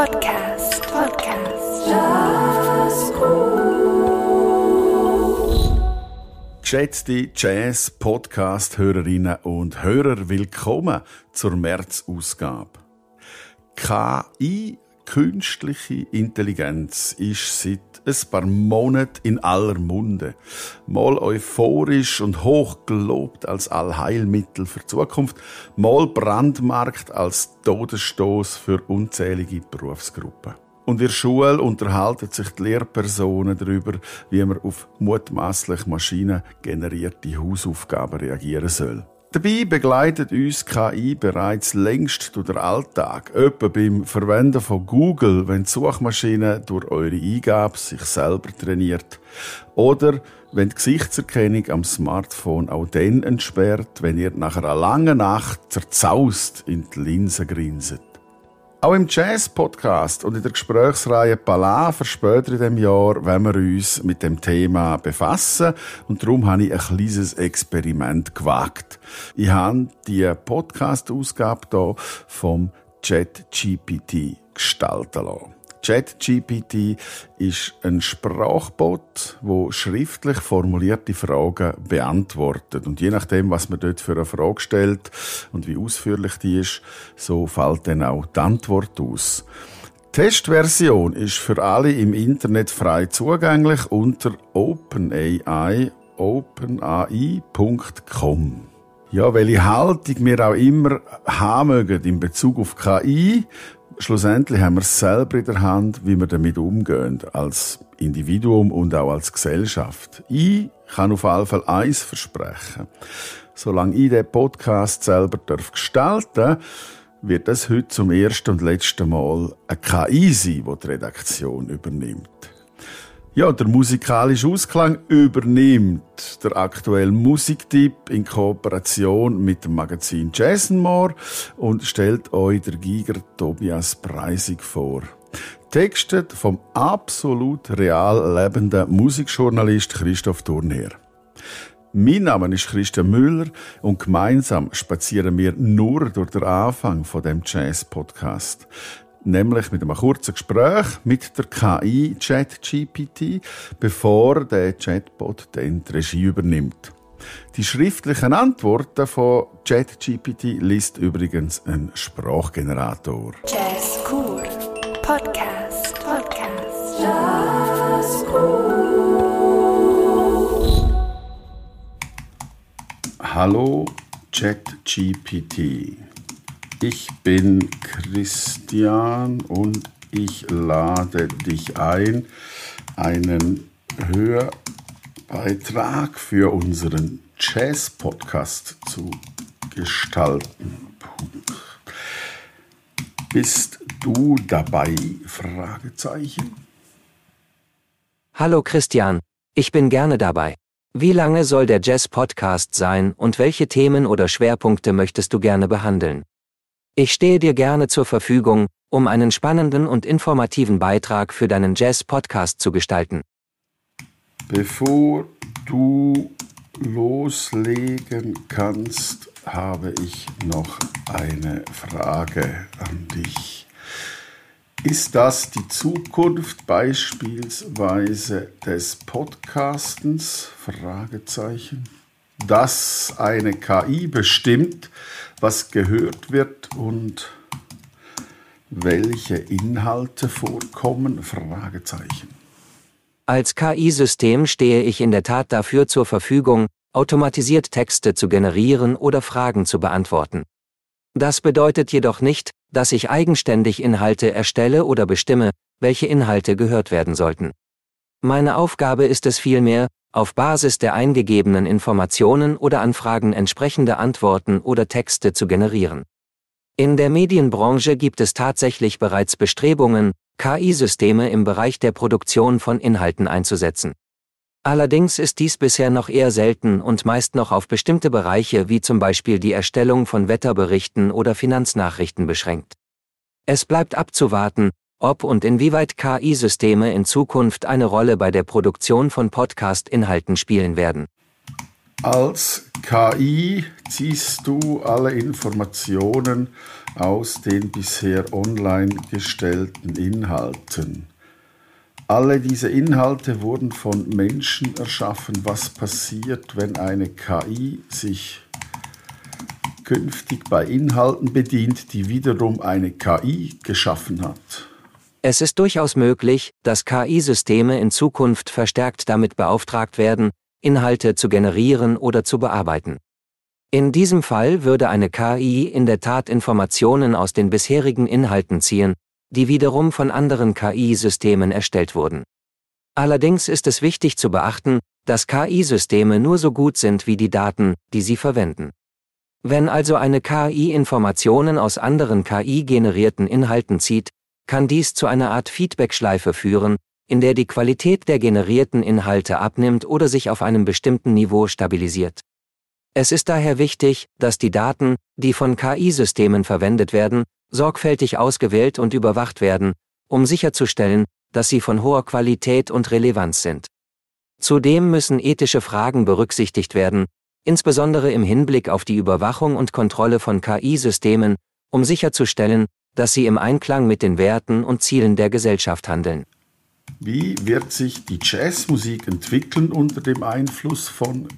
Podcast. Podcast. Jazzcool. Geschätzte Jazz-Podcast-Hörerinnen und Hörer, willkommen zur März-Ausgabe. KI, künstliche Intelligenz, ist seit ein paar Monaten in aller Munde. Mal euphorisch und hoch gelobt als Allheilmittel für die Zukunft, mal brandmarkt als Todesstoß für unzählige Berufsgruppen. Und in der Schule unterhalten sich die Lehrpersonen darüber, wie man auf mutmaßlich maschinengenerierte Hausaufgaben reagieren soll. Dabei begleitet uns KI bereits längst durch den Alltag. Etwa beim Verwenden von Google, wenn die Suchmaschine durch eure Eingabe sich selber trainiert. Oder wenn die Gesichtserkennung am Smartphone auch dann entsperrt, wenn ihr nach einer langen Nacht zerzaust in die Linse grinset. Auch im Jazz-Podcast und in der Gesprächsreihe Palaver später in dem Jahr wenn wir uns mit dem Thema befassen und darum habe ich ein kleines Experiment gewagt. Ich habe die Podcast-Ausgabe hier vom ChatGPT gestalten lassen. ChatGPT ist ein Sprachbot, wo schriftlich formulierte Fragen beantwortet. Und je nachdem, was man dort für eine Frage stellt und wie ausführlich die ist, so fällt dann auch die Antwort aus. Die Testversion ist für alle im Internet frei zugänglich unter OpenAI, openai.com. Ja, welche Haltung wir auch immer haben mögen in Bezug auf KI, schlussendlich haben wir es selber in der Hand, wie wir damit umgehen, als Individuum und auch als Gesellschaft. Ich kann auf jeden Fall eins versprechen. Solange ich den Podcast selber darf gestalten wird es heute zum ersten und letzten Mal eine KI sein, die die Redaktion übernimmt. Ja, der musikalische Ausklang übernimmt der aktuelle Musiktipp in Kooperation mit dem Magazin Jazzmore und stellt euch der Giger Tobias Preisig vor. Textet vom absolut real lebenden Musikjournalist Christoph Thurnherr. Mein Name ist Christian Müller und gemeinsam spazieren wir nur durch den Anfang von dem Jazz Podcast nämlich mit einem kurzen Gespräch mit der KI ChatGPT, bevor der Chatbot dann die Regie übernimmt. Die schriftlichen Antworten von ChatGPT liest übrigens ein Sprachgenerator. Jazz Cool. Podcast. Podcast. Jazz Cool. Hallo ChatGPT. Ich bin Christian und ich lade dich ein, einen Hörbeitrag für unseren Jazz-Podcast zu gestalten. Bist du dabei? Hallo Christian, ich bin gerne dabei. Wie lange soll der Jazz-Podcast sein und welche Themen oder Schwerpunkte möchtest du gerne behandeln? Ich stehe dir gerne zur Verfügung, um einen spannenden und informativen Beitrag für deinen Jazz-Podcast zu gestalten. Bevor du loslegen kannst, habe ich noch eine Frage an dich. Ist das die Zukunft beispielsweise des Podcastens? Fragezeichen. Dass eine KI bestimmt, was gehört wird und welche Inhalte vorkommen? Fragezeichen. Als KI-System stehe ich in der Tat dafür zur Verfügung, automatisiert Texte zu generieren oder Fragen zu beantworten. Das bedeutet jedoch nicht, dass ich eigenständig Inhalte erstelle oder bestimme, welche Inhalte gehört werden sollten. Meine Aufgabe ist es vielmehr, auf Basis der eingegebenen Informationen oder Anfragen entsprechende Antworten oder Texte zu generieren. In der Medienbranche gibt es tatsächlich bereits Bestrebungen, KI-Systeme im Bereich der Produktion von Inhalten einzusetzen. Allerdings ist dies bisher noch eher selten und meist noch auf bestimmte Bereiche wie zum Beispiel die Erstellung von Wetterberichten oder Finanznachrichten beschränkt. Es bleibt abzuwarten, ob und inwieweit KI-Systeme in Zukunft eine Rolle bei der Produktion von Podcast-Inhalten spielen werden. Als KI ziehst du alle Informationen aus den bisher online gestellten Inhalten. Alle diese Inhalte wurden von Menschen erschaffen. Was passiert, wenn eine KI sich künftig bei Inhalten bedient, die wiederum eine KI geschaffen hat? Es ist durchaus möglich, dass KI-Systeme in Zukunft verstärkt damit beauftragt werden, Inhalte zu generieren oder zu bearbeiten. In diesem Fall würde eine KI in der Tat Informationen aus den bisherigen Inhalten ziehen, die wiederum von anderen KI-Systemen erstellt wurden. Allerdings ist es wichtig zu beachten, dass KI-Systeme nur so gut sind wie die Daten, die sie verwenden. Wenn also eine KI Informationen aus anderen KI-generierten Inhalten zieht, kann dies zu einer Art Feedbackschleife führen, in der die Qualität der generierten Inhalte abnimmt oder sich auf einem bestimmten Niveau stabilisiert. Es ist daher wichtig, dass die Daten, die von KI-Systemen verwendet werden, sorgfältig ausgewählt und überwacht werden, um sicherzustellen, dass sie von hoher Qualität und Relevanz sind. Zudem müssen ethische Fragen berücksichtigt werden, insbesondere im Hinblick auf die Überwachung und Kontrolle von KI-Systemen, um sicherzustellen, dass sie im Einklang mit den Werten und Zielen der Gesellschaft handeln. Wie wird sich die Jazzmusik entwickeln unter dem Einfluss von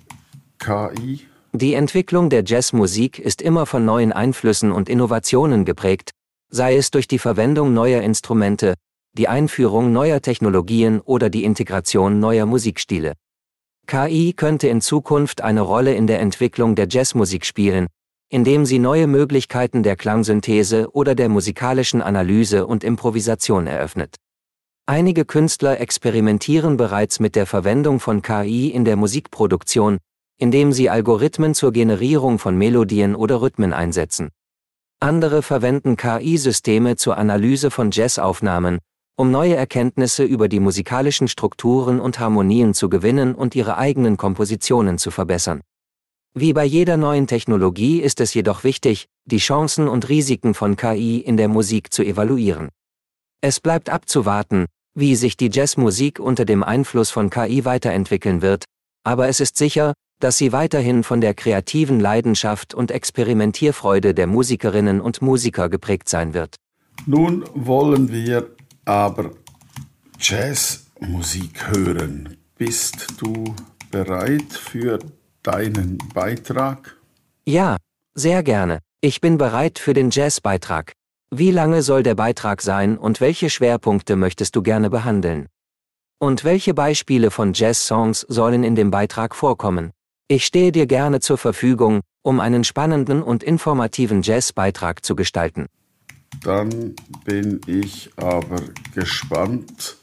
KI? Die Entwicklung der Jazzmusik ist immer von neuen Einflüssen und Innovationen geprägt, sei es durch die Verwendung neuer Instrumente, die Einführung neuer Technologien oder die Integration neuer Musikstile. KI könnte in Zukunft eine Rolle in der Entwicklung der Jazzmusik spielen, indem sie neue Möglichkeiten der Klangsynthese oder der musikalischen Analyse und Improvisation eröffnet. Einige Künstler experimentieren bereits mit der Verwendung von KI in der Musikproduktion, indem sie Algorithmen zur Generierung von Melodien oder Rhythmen einsetzen. Andere verwenden KI-Systeme zur Analyse von Jazzaufnahmen, um neue Erkenntnisse über die musikalischen Strukturen und Harmonien zu gewinnen und ihre eigenen Kompositionen zu verbessern. Wie bei jeder neuen Technologie ist es jedoch wichtig, die Chancen und Risiken von KI in der Musik zu evaluieren. Es bleibt abzuwarten, wie sich die Jazzmusik unter dem Einfluss von KI weiterentwickeln wird, aber es ist sicher, dass sie weiterhin von der kreativen Leidenschaft und Experimentierfreude der Musikerinnen und Musiker geprägt sein wird. Nun wollen wir aber Jazzmusik hören. Bist du bereit für deinen Beitrag? Ja, sehr gerne. Ich bin bereit für den Jazzbeitrag. Wie lange soll der Beitrag sein und welche Schwerpunkte möchtest du gerne behandeln? Und welche Beispiele von Jazz-Songs sollen in dem Beitrag vorkommen? Ich stehe dir gerne zur Verfügung, um einen spannenden und informativen Jazzbeitrag zu gestalten. Dann bin ich aber gespannt.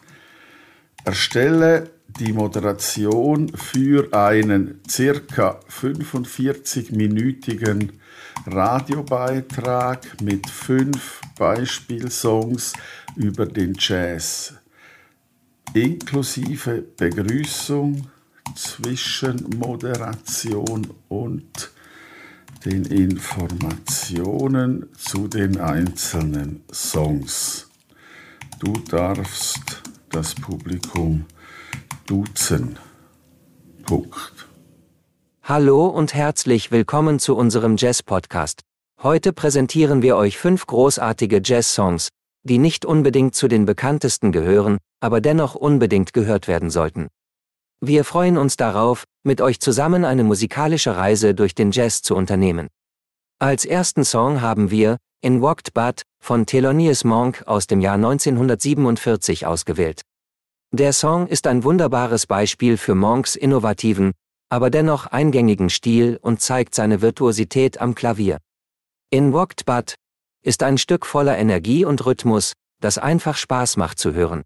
Erstelle die Moderation für einen circa 45-minütigen Radiobeitrag mit fünf Beispielsongs über den Jazz, inklusive Begrüßung, Zwischenmoderation und den Informationen zu den einzelnen Songs. Du darfst das Publikum duzen. Punkt. Hallo und herzlich willkommen zu unserem Jazz-Podcast. Heute präsentieren wir euch fünf großartige Jazz-Songs, die nicht unbedingt zu den bekanntesten gehören, aber dennoch unbedingt gehört werden sollten. Wir freuen uns darauf, mit euch zusammen eine musikalische Reise durch den Jazz zu unternehmen. Als ersten Song haben wir In Walked But von Thelonious Monk aus dem Jahr 1947 ausgewählt. Der Song ist ein wunderbares Beispiel für Monks innovativen, aber dennoch eingängigen Stil und zeigt seine Virtuosität am Klavier. In Walked But ist ein Stück voller Energie und Rhythmus, das einfach Spaß macht zu hören.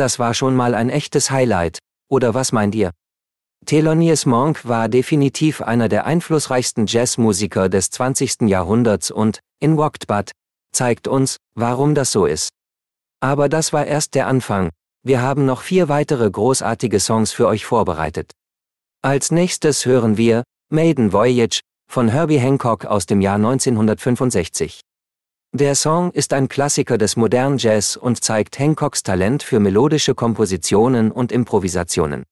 Das war schon mal ein echtes Highlight, oder was meint ihr? Thelonious Monk war definitiv einer der einflussreichsten Jazzmusiker des 20. Jahrhunderts und, in Walked But, zeigt uns, warum das so ist. Aber das war erst der Anfang, wir haben noch vier weitere großartige Songs für euch vorbereitet. Als nächstes hören wir Maiden Voyage von Herbie Hancock aus dem Jahr 1965. Der Song ist ein Klassiker des modernen Jazz und zeigt Hancocks Talent für melodische Kompositionen und Improvisationen.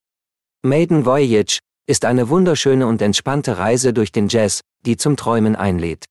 Maiden Voyage ist eine wunderschöne und entspannte Reise durch den Jazz, die zum Träumen einlädt.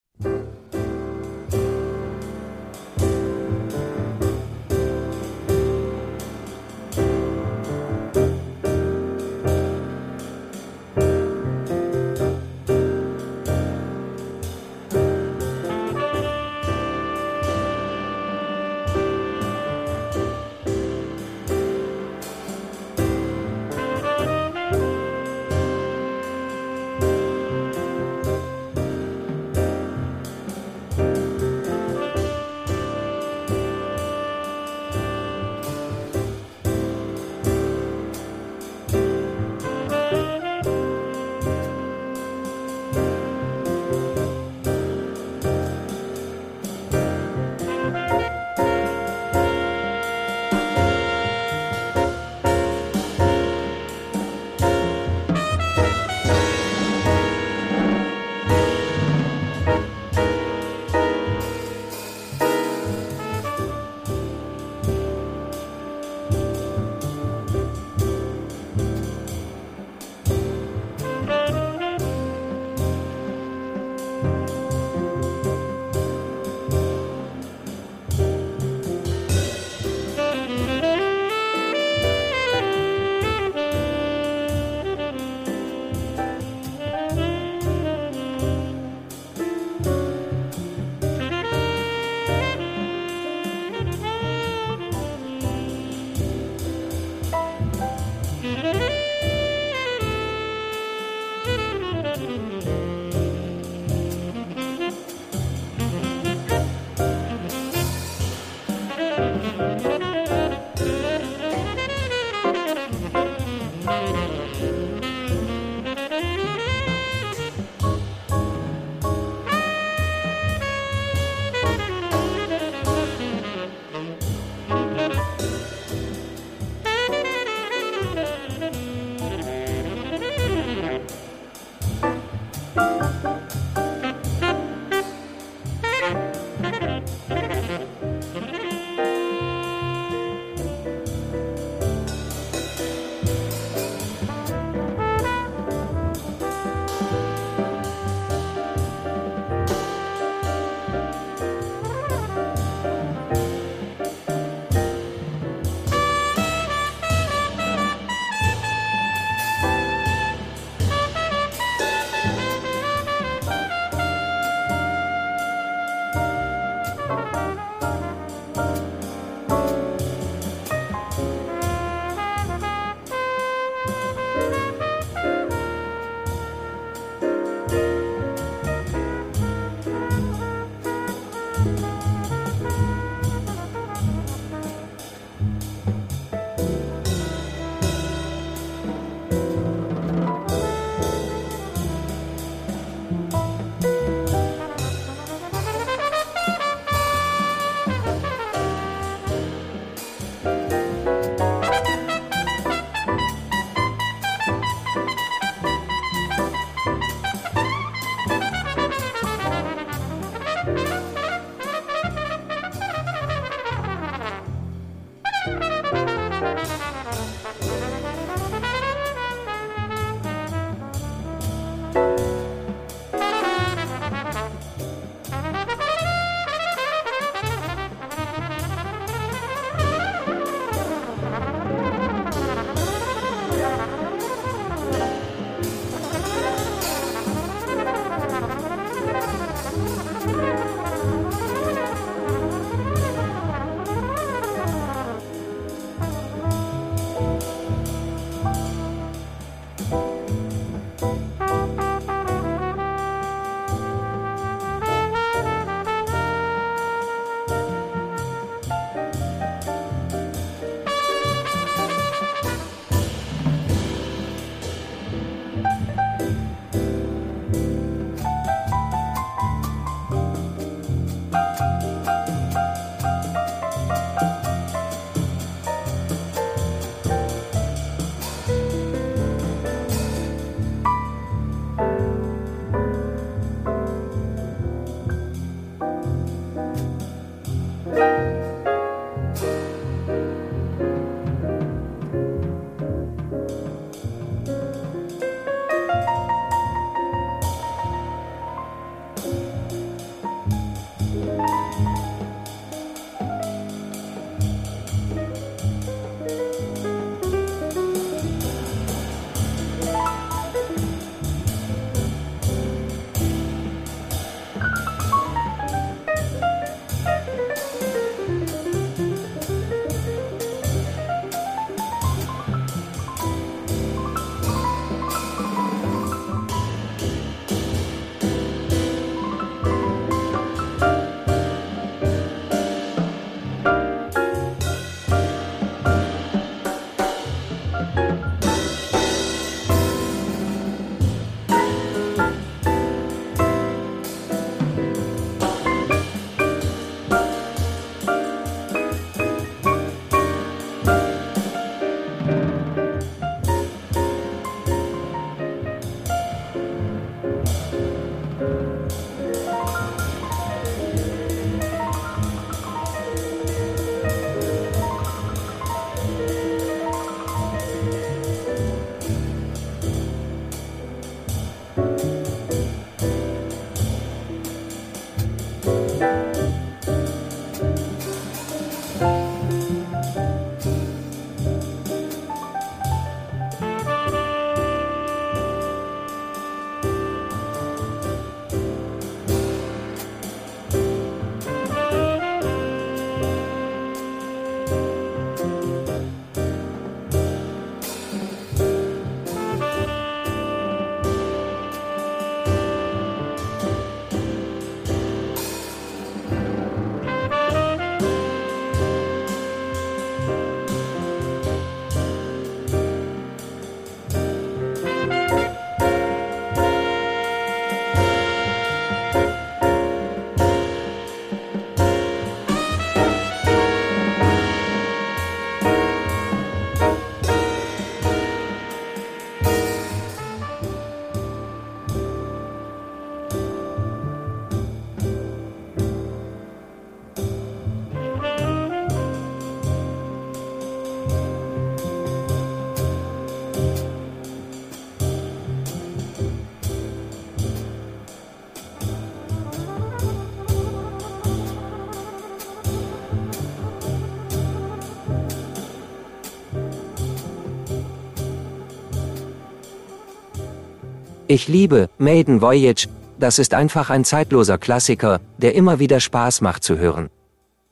Ich liebe Maiden Voyage, das ist einfach ein zeitloser Klassiker, der immer wieder Spaß macht zu hören.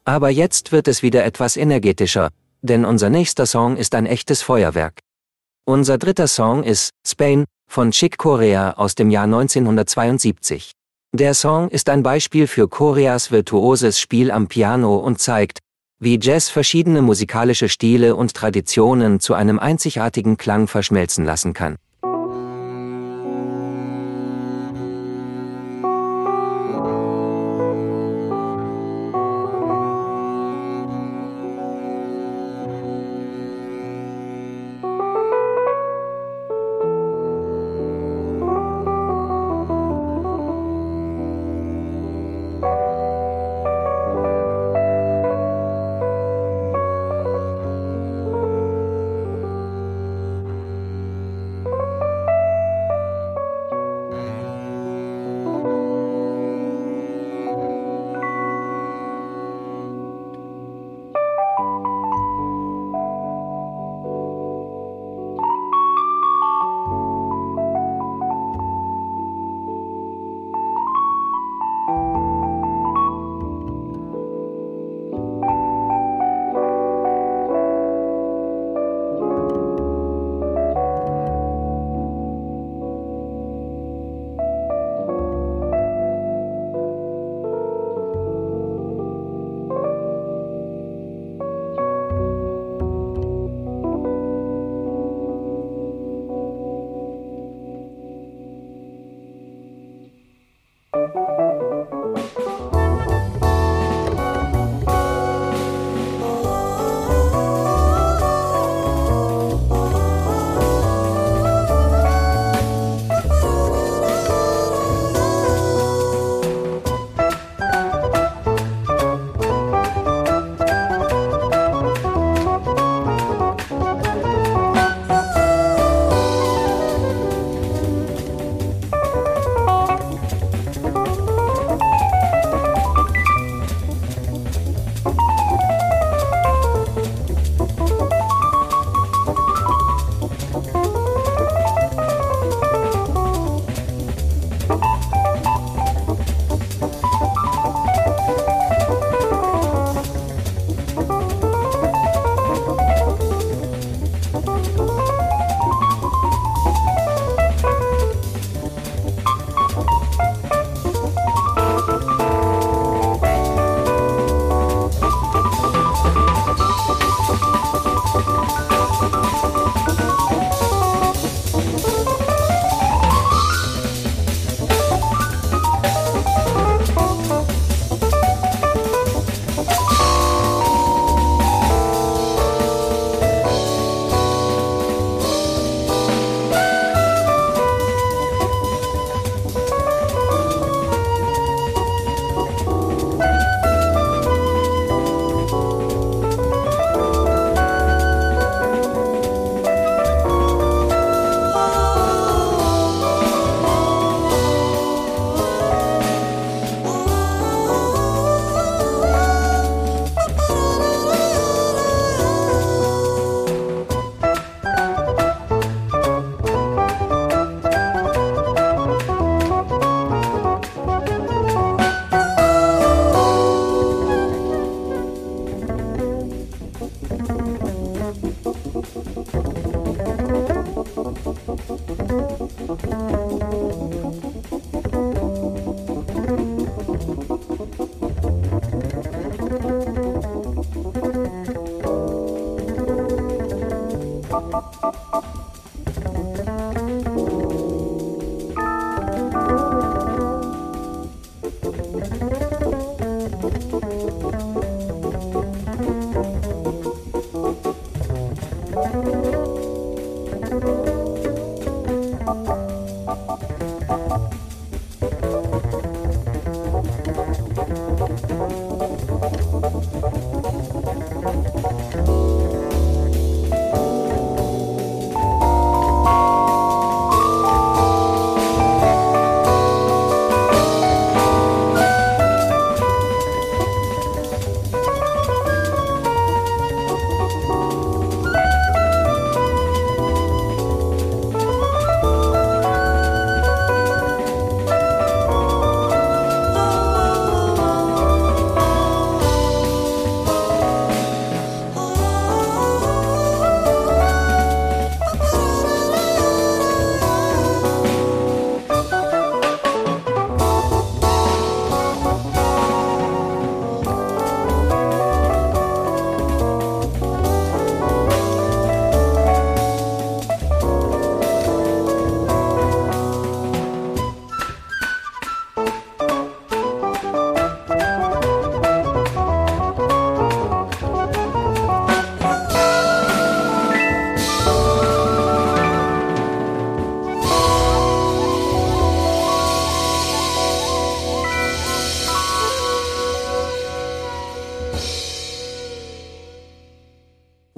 Aber jetzt wird es wieder etwas energetischer, denn unser nächster Song ist ein echtes Feuerwerk. Unser dritter Song ist Spain von Chick Corea aus dem Jahr 1972. Der Song ist ein Beispiel für Koreas virtuoses Spiel am Piano und zeigt, wie Jazz verschiedene musikalische Stile und Traditionen zu einem einzigartigen Klang verschmelzen lassen kann. Música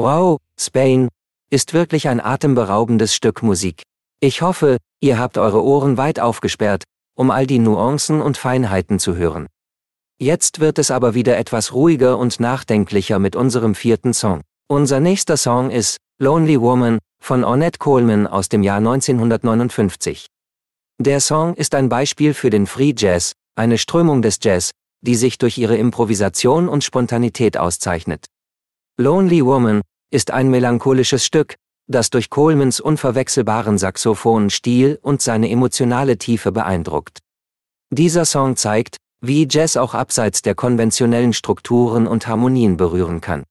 Wow, Spain, ist wirklich ein atemberaubendes Stück Musik. Ich hoffe, ihr habt eure Ohren weit aufgesperrt, um all die Nuancen und Feinheiten zu hören. Jetzt wird es aber wieder etwas ruhiger und nachdenklicher mit unserem vierten Song. Unser nächster Song ist Lonely Woman von Ornette Coleman aus dem Jahr 1959. Der Song ist ein Beispiel für den Free Jazz, eine Strömung des Jazz, die sich durch ihre Improvisation und Spontanität auszeichnet. Lonely Woman ist ein melancholisches Stück, das durch Colemans unverwechselbaren Saxophon-Stil und seine emotionale Tiefe beeindruckt. Dieser Song zeigt, wie Jazz auch abseits der konventionellen Strukturen und Harmonien berühren kann.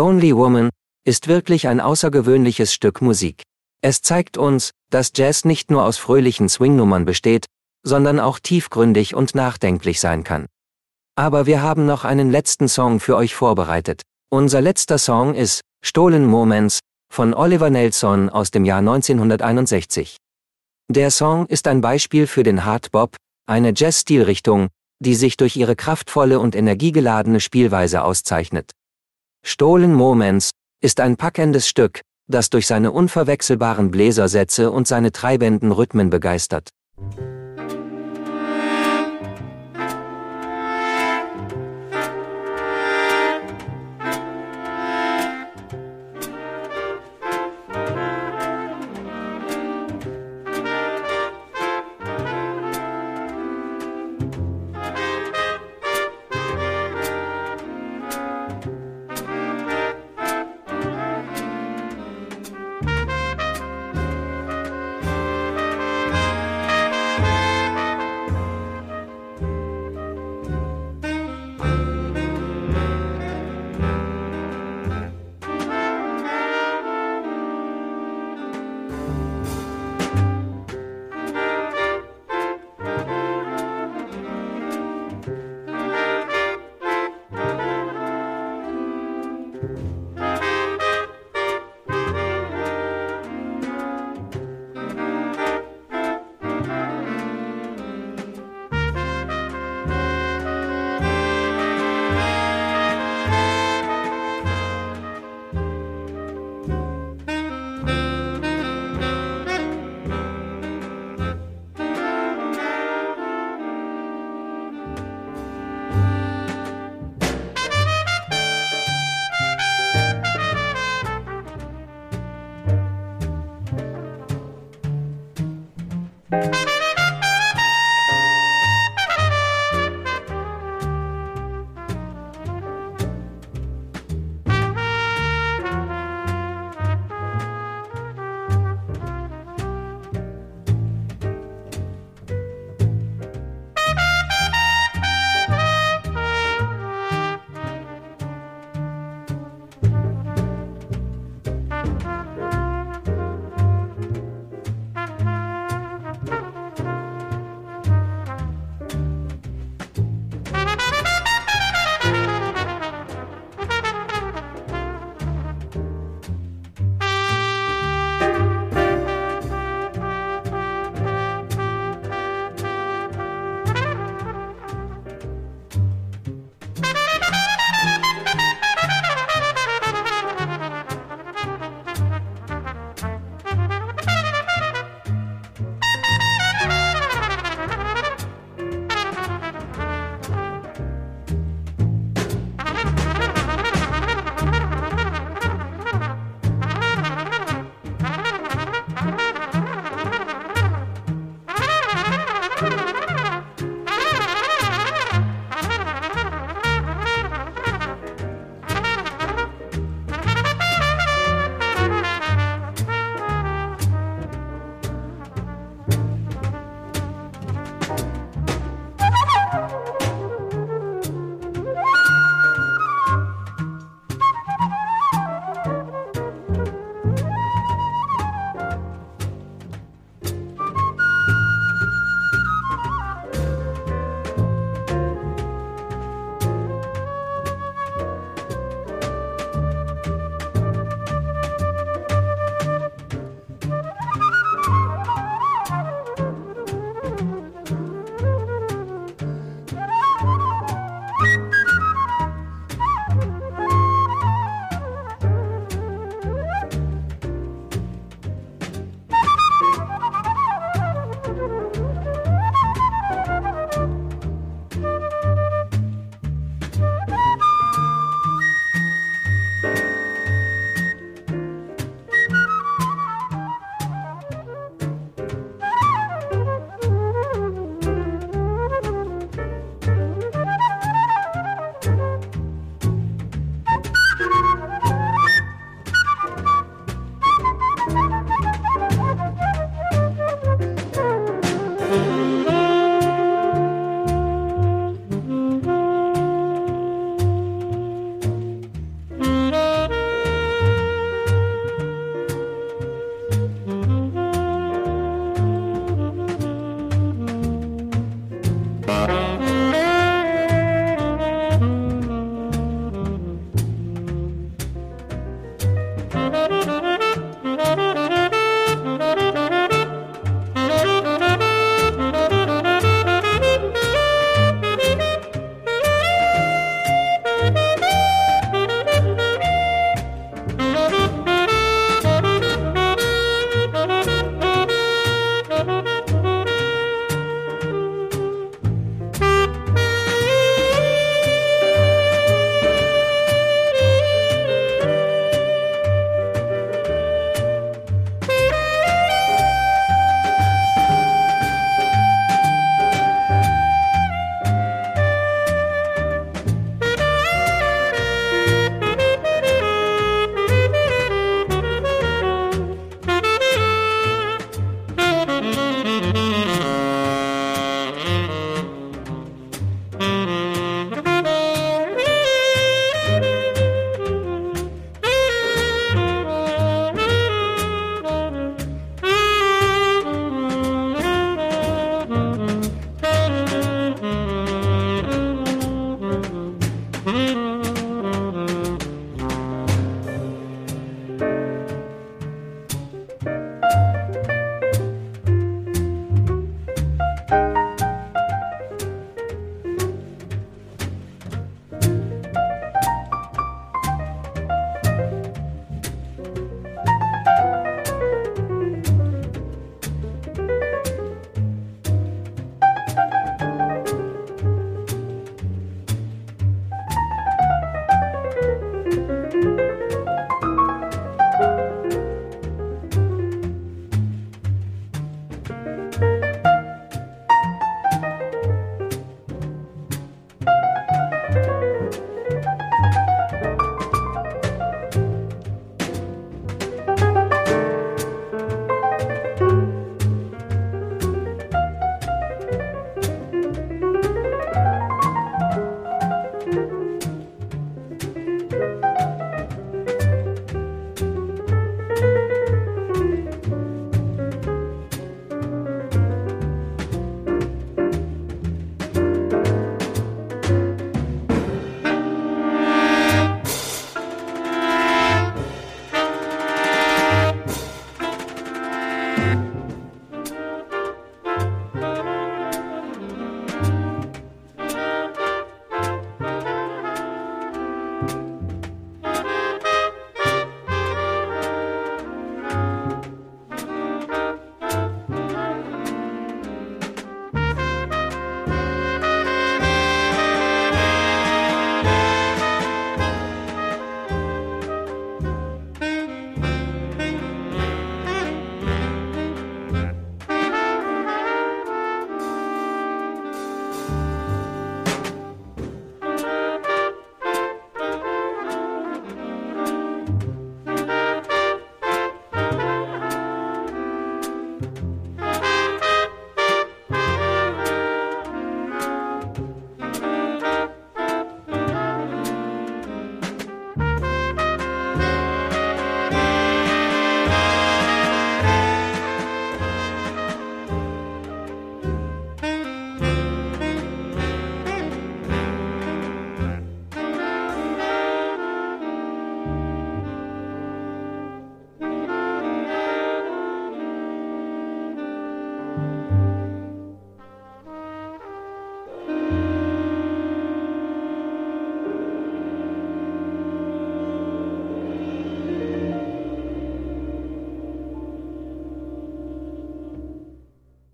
Lonely Woman ist wirklich ein außergewöhnliches Stück Musik. Es zeigt uns, dass Jazz nicht nur aus fröhlichen Swingnummern besteht, sondern auch tiefgründig und nachdenklich sein kann. Aber wir haben noch einen letzten Song für euch vorbereitet. Unser letzter Song ist Stolen Moments von Oliver Nelson aus dem Jahr 1961. Der Song ist ein Beispiel für den Hardbop, eine Jazz-Stilrichtung, die sich durch ihre kraftvolle und energiegeladene Spielweise auszeichnet. Stolen Moments ist ein packendes Stück, das durch seine unverwechselbaren Bläsersätze und seine treibenden Rhythmen begeistert.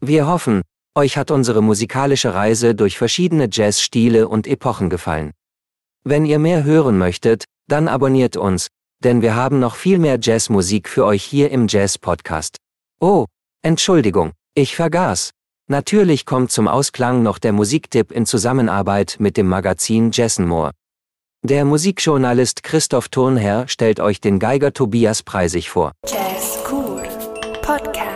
Wir hoffen, euch hat unsere musikalische Reise durch verschiedene Jazzstile und Epochen gefallen. Wenn ihr mehr hören möchtet, dann abonniert uns, denn wir haben noch viel mehr Jazzmusik für euch hier im Jazz Podcast. Oh, Entschuldigung, ich vergaß. Natürlich kommt zum Ausklang noch der Musiktipp in Zusammenarbeit mit dem Magazin Jessenmoor. Der Musikjournalist Christoph Thurnherr stellt euch den Geiger Tobias Preisig vor. Jazz Podcast.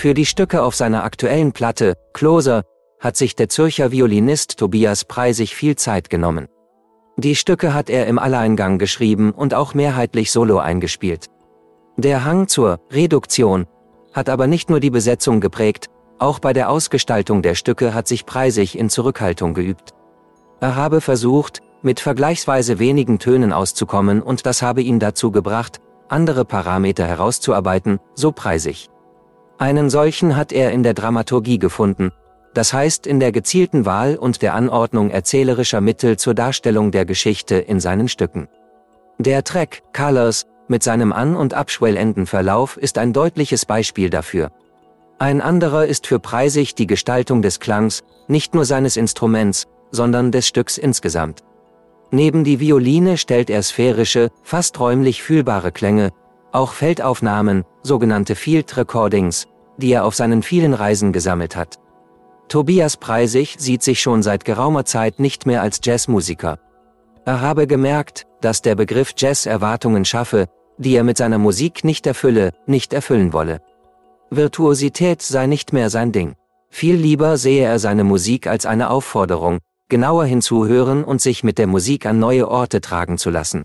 Für die Stücke auf seiner aktuellen Platte, Closer, hat sich der Zürcher Violinist Tobias Preisig viel Zeit genommen. Die Stücke hat er im Alleingang geschrieben und auch mehrheitlich solo eingespielt. Der Hang zur Reduktion hat aber nicht nur die Besetzung geprägt, auch bei der Ausgestaltung der Stücke hat sich Preisig in Zurückhaltung geübt. Er habe versucht, mit vergleichsweise wenigen Tönen auszukommen und das habe ihn dazu gebracht, andere Parameter herauszuarbeiten, so Preisig. Einen solchen hat er in der Dramaturgie gefunden, das heißt in der gezielten Wahl und der Anordnung erzählerischer Mittel zur Darstellung der Geschichte in seinen Stücken. Der Track Colors mit seinem An- und abschwellenden Verlauf ist ein deutliches Beispiel dafür. Ein anderer ist für Preisig die Gestaltung des Klangs, nicht nur seines Instruments, sondern des Stücks insgesamt. Neben die Violine stellt er sphärische, fast räumlich fühlbare Klänge, auch Feldaufnahmen, sogenannte Field Recordings, die er auf seinen vielen Reisen gesammelt hat. Tobias Preisig sieht sich schon seit geraumer Zeit nicht mehr als Jazzmusiker. Er habe gemerkt, dass der Begriff Jazz Erwartungen schaffe, die er mit seiner Musik nicht erfülle, nicht erfüllen wolle. Virtuosität sei nicht mehr sein Ding. Viel lieber sehe er seine Musik als eine Aufforderung, genauer hinzuhören und sich mit der Musik an neue Orte tragen zu lassen.